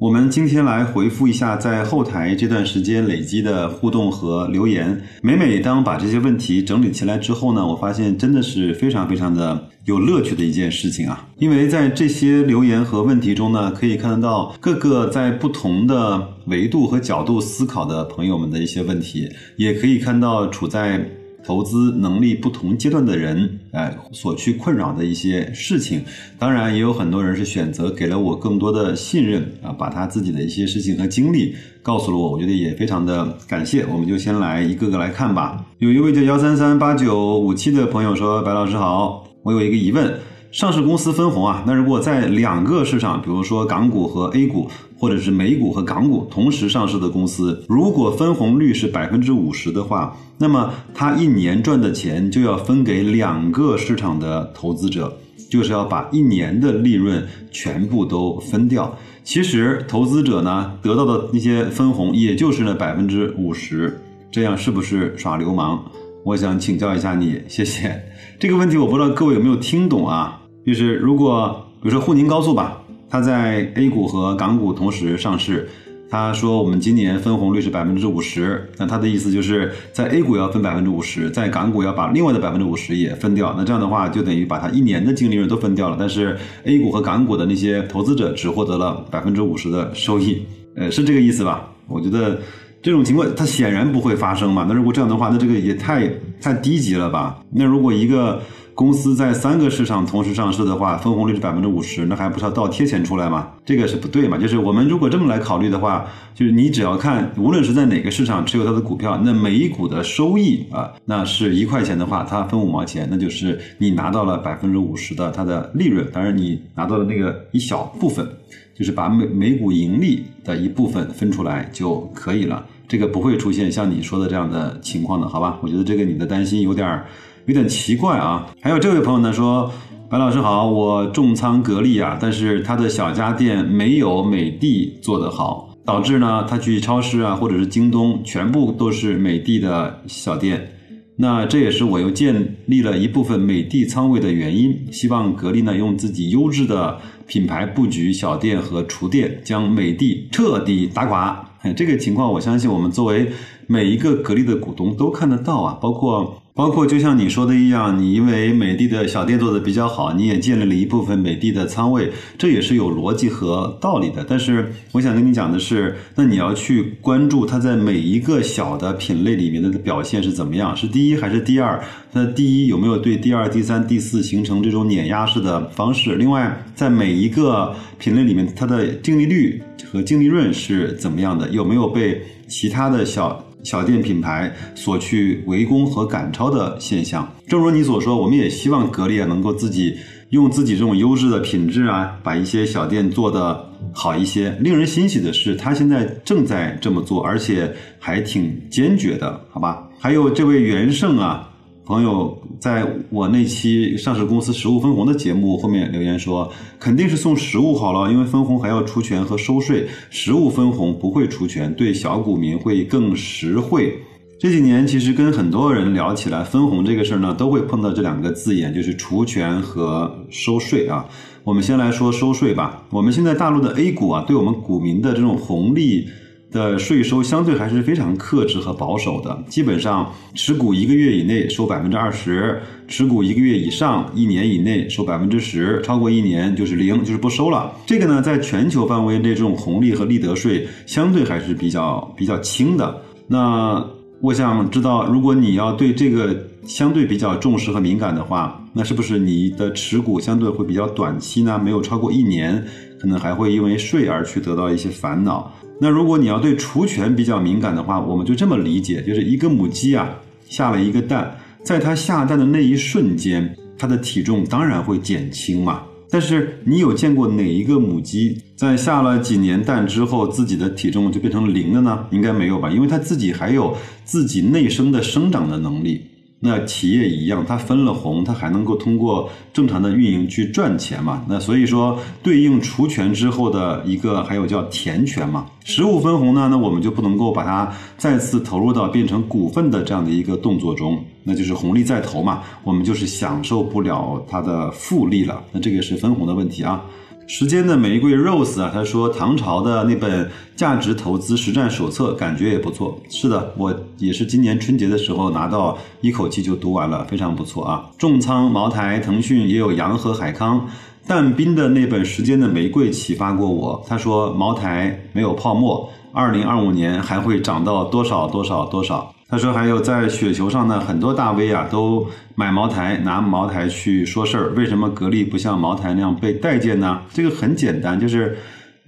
我们今天来回复一下在后台这段时间累积的互动和留言。每每当把这些问题整理起来之后呢，我发现真的是非常非常的有乐趣的一件事情啊！因为在这些留言和问题中呢，可以看得到各个在不同的维度和角度思考的朋友们的一些问题，也可以看到处在。投资能力不同阶段的人，哎，所去困扰的一些事情，当然也有很多人是选择给了我更多的信任啊，把他自己的一些事情和经历告诉了我，我觉得也非常的感谢。我们就先来一个个来看吧。有一位叫幺三三八九五七的朋友说：“白老师好，我有一个疑问。”上市公司分红啊，那如果在两个市场，比如说港股和 A 股，或者是美股和港股同时上市的公司，如果分红率是百分之五十的话，那么它一年赚的钱就要分给两个市场的投资者，就是要把一年的利润全部都分掉。其实投资者呢得到的那些分红也就是那百分之五十，这样是不是耍流氓？我想请教一下你，谢谢。这个问题我不知道各位有没有听懂啊？就是如果比如说沪宁高速吧，它在 A 股和港股同时上市，他说我们今年分红率是百分之五十，那他的意思就是在 A 股要分百分之五十，在港股要把另外的百分之五十也分掉，那这样的话就等于把它一年的净利润都分掉了，但是 A 股和港股的那些投资者只获得了百分之五十的收益，呃，是这个意思吧？我觉得这种情况它显然不会发生嘛，那如果这样的话，那这个也太太低级了吧？那如果一个公司在三个市场同时上市的话，分红率是百分之五十，那还不是要倒贴钱出来吗？这个是不对嘛？就是我们如果这么来考虑的话，就是你只要看，无论是在哪个市场持有它的股票，那每一股的收益啊，那是一块钱的话，它分五毛钱，那就是你拿到了百分之五十的它的利润。当然，你拿到的那个一小部分，就是把每每股盈利的一部分分出来就可以了。这个不会出现像你说的这样的情况的，好吧？我觉得这个你的担心有点儿。有点奇怪啊！还有这位朋友呢说：“白老师好，我重仓格力啊，但是他的小家电没有美的做得好，导致呢他去超市啊或者是京东全部都是美的的小店，那这也是我又建立了一部分美的仓位的原因。希望格力呢用自己优质的品牌布局小店和厨店，将美的彻底打垮。这个情况我相信我们作为每一个格力的股东都看得到啊，包括。”包括就像你说的一样，你因为美的的小店做的比较好，你也建立了一部分美的的仓位，这也是有逻辑和道理的。但是我想跟你讲的是，那你要去关注它在每一个小的品类里面的表现是怎么样，是第一还是第二？那第一有没有对第二、第三、第四形成这种碾压式的方式？另外，在每一个品类里面，它的净利率和净利润是怎么样的？有没有被其他的小？小店品牌所去围攻和赶超的现象，正如你所说，我们也希望格力啊能够自己用自己这种优质的品质啊，把一些小店做得好一些。令人欣喜的是，他现在正在这么做，而且还挺坚决的，好吧？还有这位元盛啊。朋友在我那期上市公司实物分红的节目后面留言说，肯定是送实物好了，因为分红还要除权和收税，实物分红不会除权，对小股民会更实惠。这几年其实跟很多人聊起来分红这个事儿呢，都会碰到这两个字眼，就是除权和收税啊。我们先来说收税吧。我们现在大陆的 A 股啊，对我们股民的这种红利。的税收相对还是非常克制和保守的，基本上持股一个月以内收百分之二十，持股一个月以上一年以内收百分之十，超过一年就是零，就是不收了。这个呢，在全球范围内这种红利和利得税相对还是比较比较轻的。那我想知道，如果你要对这个相对比较重视和敏感的话，那是不是你的持股相对会比较短期呢？没有超过一年，可能还会因为税而去得到一些烦恼。那如果你要对除权比较敏感的话，我们就这么理解，就是一个母鸡啊下了一个蛋，在它下蛋的那一瞬间，它的体重当然会减轻嘛。但是你有见过哪一个母鸡在下了几年蛋之后，自己的体重就变成零了呢？应该没有吧，因为它自己还有自己内生的生长的能力。那企业一样，它分了红，它还能够通过正常的运营去赚钱嘛？那所以说，对应除权之后的一个还有叫填权嘛？实物分红呢，那我们就不能够把它再次投入到变成股份的这样的一个动作中，那就是红利再投嘛，我们就是享受不了它的复利了。那这个是分红的问题啊。时间的玫瑰 Rose 啊，他说唐朝的那本价值投资实战手册感觉也不错。是的，我也是今年春节的时候拿到，一口气就读完了，非常不错啊。重仓茅台、腾讯也有洋河、海康。但斌的那本时间的玫瑰启发过我，他说茅台没有泡沫，二零二五年还会涨到多少多少多少。他说还有在雪球上呢，很多大 V 啊都买茅台，拿茅台去说事儿。为什么格力不像茅台那样被待见呢？这个很简单，就是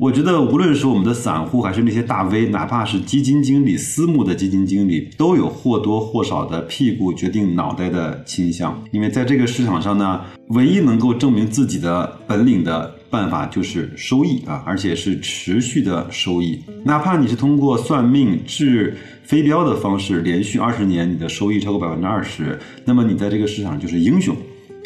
我觉得无论是我们的散户还是那些大 V，哪怕是基金经理、私募的基金经理，都有或多或少的屁股决定脑袋的倾向。因为在这个市场上呢，唯一能够证明自己的本领的办法就是收益啊，而且是持续的收益。哪怕你是通过算命治。飞镖的方式，连续二十年你的收益超过百分之二十，那么你在这个市场就是英雄。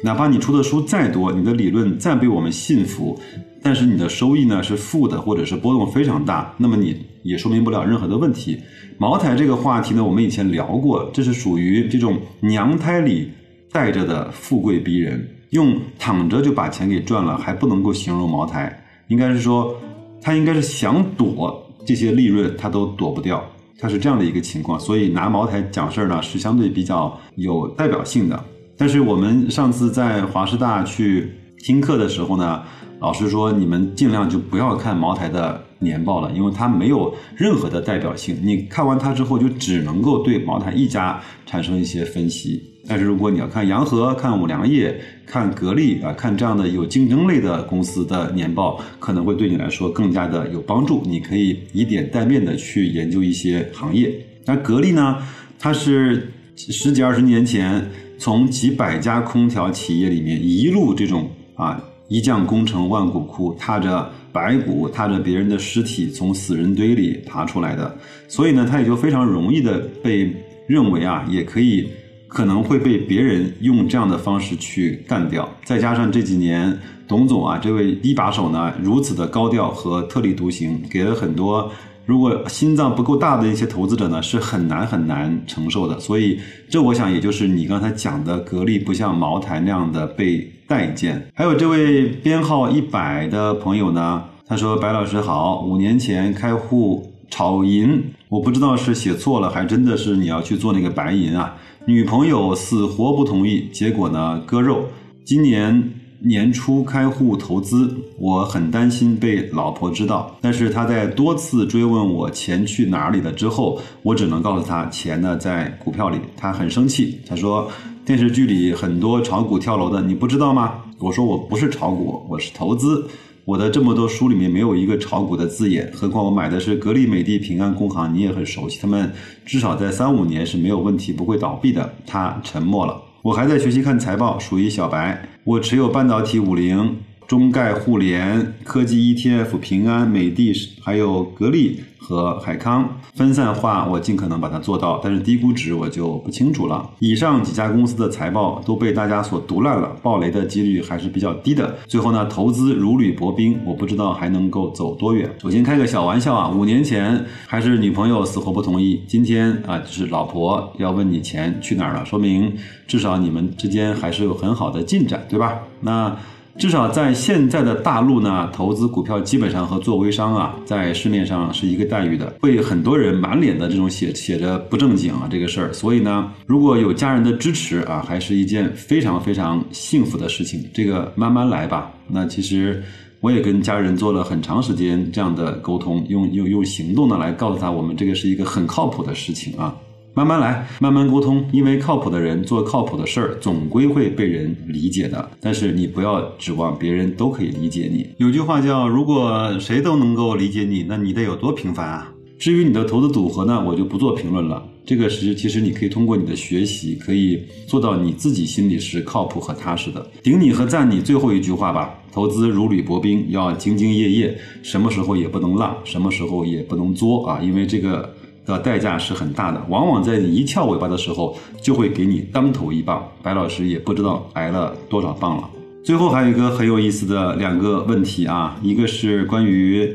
哪怕你出的书再多，你的理论再被我们信服，但是你的收益呢是负的，或者是波动非常大，那么你也说明不了任何的问题。茅台这个话题呢，我们以前聊过，这是属于这种娘胎里带着的富贵逼人，用躺着就把钱给赚了，还不能够形容茅台，应该是说他应该是想躲这些利润，他都躲不掉。它是这样的一个情况，所以拿茅台讲事儿呢是相对比较有代表性的。但是我们上次在华师大去听课的时候呢，老师说你们尽量就不要看茅台的年报了，因为它没有任何的代表性。你看完它之后，就只能够对茅台一家产生一些分析。但是如果你要看洋河、看五粮液、看格力啊，看这样的有竞争类的公司的年报，可能会对你来说更加的有帮助。你可以以点带面的去研究一些行业。那格力呢？它是十几二十年前从几百家空调企业里面一路这种啊一将功成万骨枯，踏着白骨、踏着别人的尸体从死人堆里爬出来的。所以呢，他也就非常容易的被认为啊，也可以。可能会被别人用这样的方式去干掉，再加上这几年董总啊这位一把手呢如此的高调和特立独行，给了很多如果心脏不够大的一些投资者呢是很难很难承受的。所以这我想也就是你刚才讲的格力不像茅台那样的被待见。还有这位编号一百的朋友呢，他说白老师好，五年前开户炒银，我不知道是写错了，还真的是你要去做那个白银啊。女朋友死活不同意，结果呢割肉。今年年初开户投资，我很担心被老婆知道。但是他在多次追问我钱去哪里了之后，我只能告诉他钱呢在股票里。他很生气，他说电视剧里很多炒股跳楼的，你不知道吗？我说我不是炒股，我是投资。我的这么多书里面没有一个炒股的字眼，何况我买的是格力、美的、平安、工行，你也很熟悉，他们至少在三五年是没有问题，不会倒闭的。他沉默了，我还在学习看财报，属于小白。我持有半导体五零、中概互联、科技 ETF、平安、美的，还有格力。和海康分散化，我尽可能把它做到，但是低估值我就不清楚了。以上几家公司的财报都被大家所毒烂了，爆雷的几率还是比较低的。最后呢，投资如履薄冰，我不知道还能够走多远。首先开个小玩笑啊，五年前还是女朋友死活不同意，今天啊就是老婆要问你钱去哪儿了，说明至少你们之间还是有很好的进展，对吧？那。至少在现在的大陆呢，投资股票基本上和做微商啊，在市面上是一个待遇的，会很多人满脸的这种写写着不正经啊这个事儿。所以呢，如果有家人的支持啊，还是一件非常非常幸福的事情。这个慢慢来吧。那其实我也跟家人做了很长时间这样的沟通，用用用行动呢来告诉他，我们这个是一个很靠谱的事情啊。慢慢来，慢慢沟通，因为靠谱的人做靠谱的事儿，总归会被人理解的。但是你不要指望别人都可以理解你。有句话叫“如果谁都能够理解你，那你得有多平凡啊！”至于你的投资组合呢，我就不做评论了。这个是其实你可以通过你的学习，可以做到你自己心里是靠谱和踏实的。顶你和赞你最后一句话吧，投资如履薄冰，要兢兢业业，什么时候也不能浪，什么时候也不能作啊，因为这个的代价是很大的，往往在你一翘尾巴的时候，就会给你当头一棒。白老师也不知道挨了多少棒了。最后还有一个很有意思的两个问题啊，一个是关于。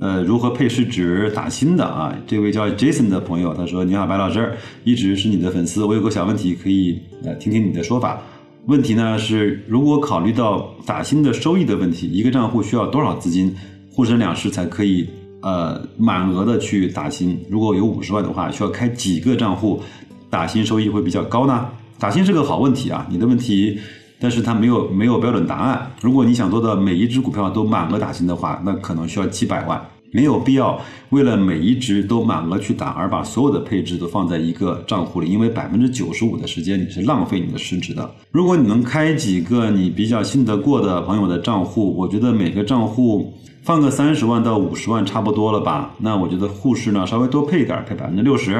呃，如何配市值打新的啊？这位叫 Jason 的朋友他说：“你好，白老师，一直是你的粉丝。我有个小问题，可以呃听听你的说法。问题呢是，如果考虑到打新的收益的问题，一个账户需要多少资金，沪深两市才可以呃满额的去打新？如果有五十万的话，需要开几个账户，打新收益会比较高呢？打新是个好问题啊，你的问题，但是它没有没有标准答案。如果你想做的每一只股票都满额打新的话，那可能需要几百万。”没有必要为了每一只都满额去打，而把所有的配置都放在一个账户里，因为百分之九十五的时间你是浪费你的市值的。如果你能开几个你比较信得过的朋友的账户，我觉得每个账户放个三十万到五十万差不多了吧？那我觉得沪市呢稍微多配一点，配百分之六十；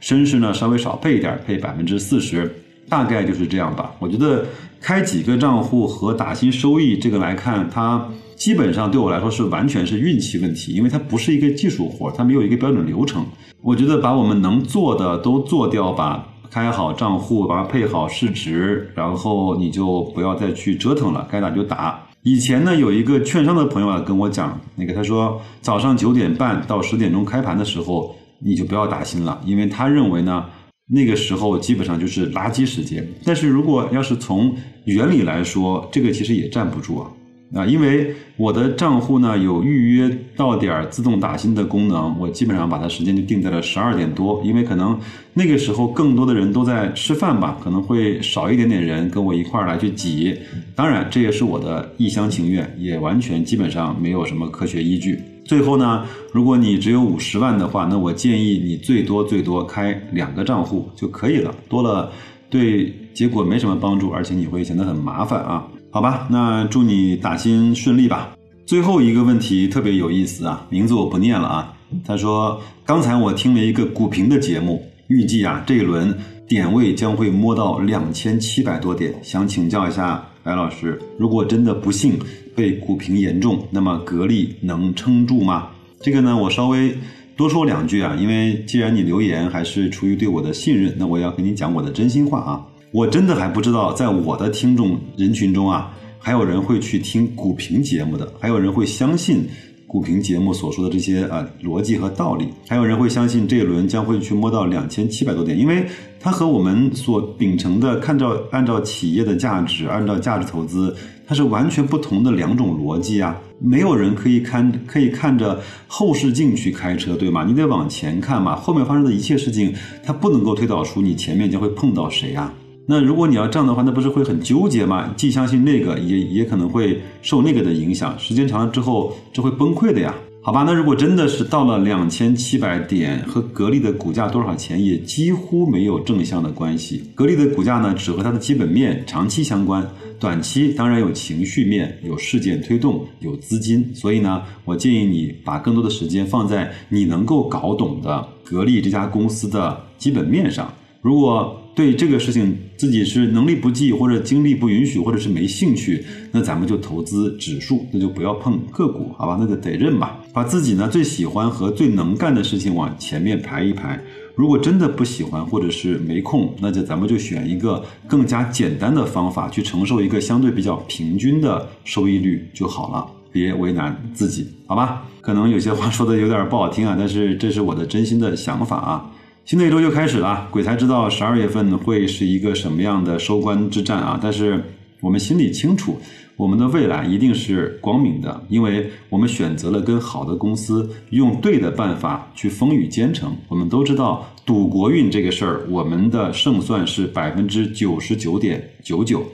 深市呢稍微少配一点，配百分之四十，大概就是这样吧。我觉得开几个账户和打新收益这个来看，它。基本上对我来说是完全是运气问题，因为它不是一个技术活，它没有一个标准流程。我觉得把我们能做的都做掉吧，开好账户，把它配好市值，然后你就不要再去折腾了，该打就打。以前呢，有一个券商的朋友啊跟我讲，那个他说早上九点半到十点钟开盘的时候，你就不要打新了，因为他认为呢，那个时候基本上就是垃圾时间。但是如果要是从原理来说，这个其实也站不住啊。啊，因为我的账户呢有预约到点自动打新的功能，我基本上把它时间就定在了十二点多，因为可能那个时候更多的人都在吃饭吧，可能会少一点点人跟我一块儿来去挤。当然，这也是我的一厢情愿，也完全基本上没有什么科学依据。最后呢，如果你只有五十万的话，那我建议你最多最多开两个账户就可以了，多了对结果没什么帮助，而且你会显得很麻烦啊。好吧，那祝你打新顺利吧。最后一个问题特别有意思啊，名字我不念了啊。他说，刚才我听了一个股评的节目，预计啊这一轮点位将会摸到两千七百多点，想请教一下白老师，如果真的不幸被股评严重，那么格力能撑住吗？这个呢，我稍微多说两句啊，因为既然你留言还是出于对我的信任，那我要跟你讲我的真心话啊。我真的还不知道，在我的听众人群中啊，还有人会去听股评节目的，还有人会相信股评节目所说的这些啊逻辑和道理，还有人会相信这一轮将会去摸到两千七百多点，因为它和我们所秉承的看照按照企业的价值，按照价值投资，它是完全不同的两种逻辑啊！没有人可以看可以看着后视镜去开车，对吗？你得往前看嘛，后面发生的一切事情，它不能够推导出你前面将会碰到谁啊！那如果你要这样的话，那不是会很纠结吗？既相信那个，也也可能会受那个的影响。时间长了之后，这会崩溃的呀。好吧，那如果真的是到了两千七百点，和格力的股价多少钱也几乎没有正向的关系。格力的股价呢，只和它的基本面长期相关，短期当然有情绪面、有事件推动、有资金。所以呢，我建议你把更多的时间放在你能够搞懂的格力这家公司的基本面上。如果对这个事情自己是能力不济，或者精力不允许，或者是没兴趣，那咱们就投资指数，那就不要碰个股，好吧？那就得认吧。把自己呢最喜欢和最能干的事情往前面排一排。如果真的不喜欢，或者是没空，那就咱们就选一个更加简单的方法，去承受一个相对比较平均的收益率就好了。别为难自己，好吧？可能有些话说的有点不好听啊，但是这是我的真心的想法啊。新的一周就开始了，鬼才知道十二月份会是一个什么样的收官之战啊！但是我们心里清楚，我们的未来一定是光明的，因为我们选择了跟好的公司用对的办法去风雨兼程。我们都知道赌国运这个事儿，我们的胜算是百分之九十九点九九。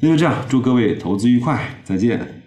那就这样，祝各位投资愉快，再见。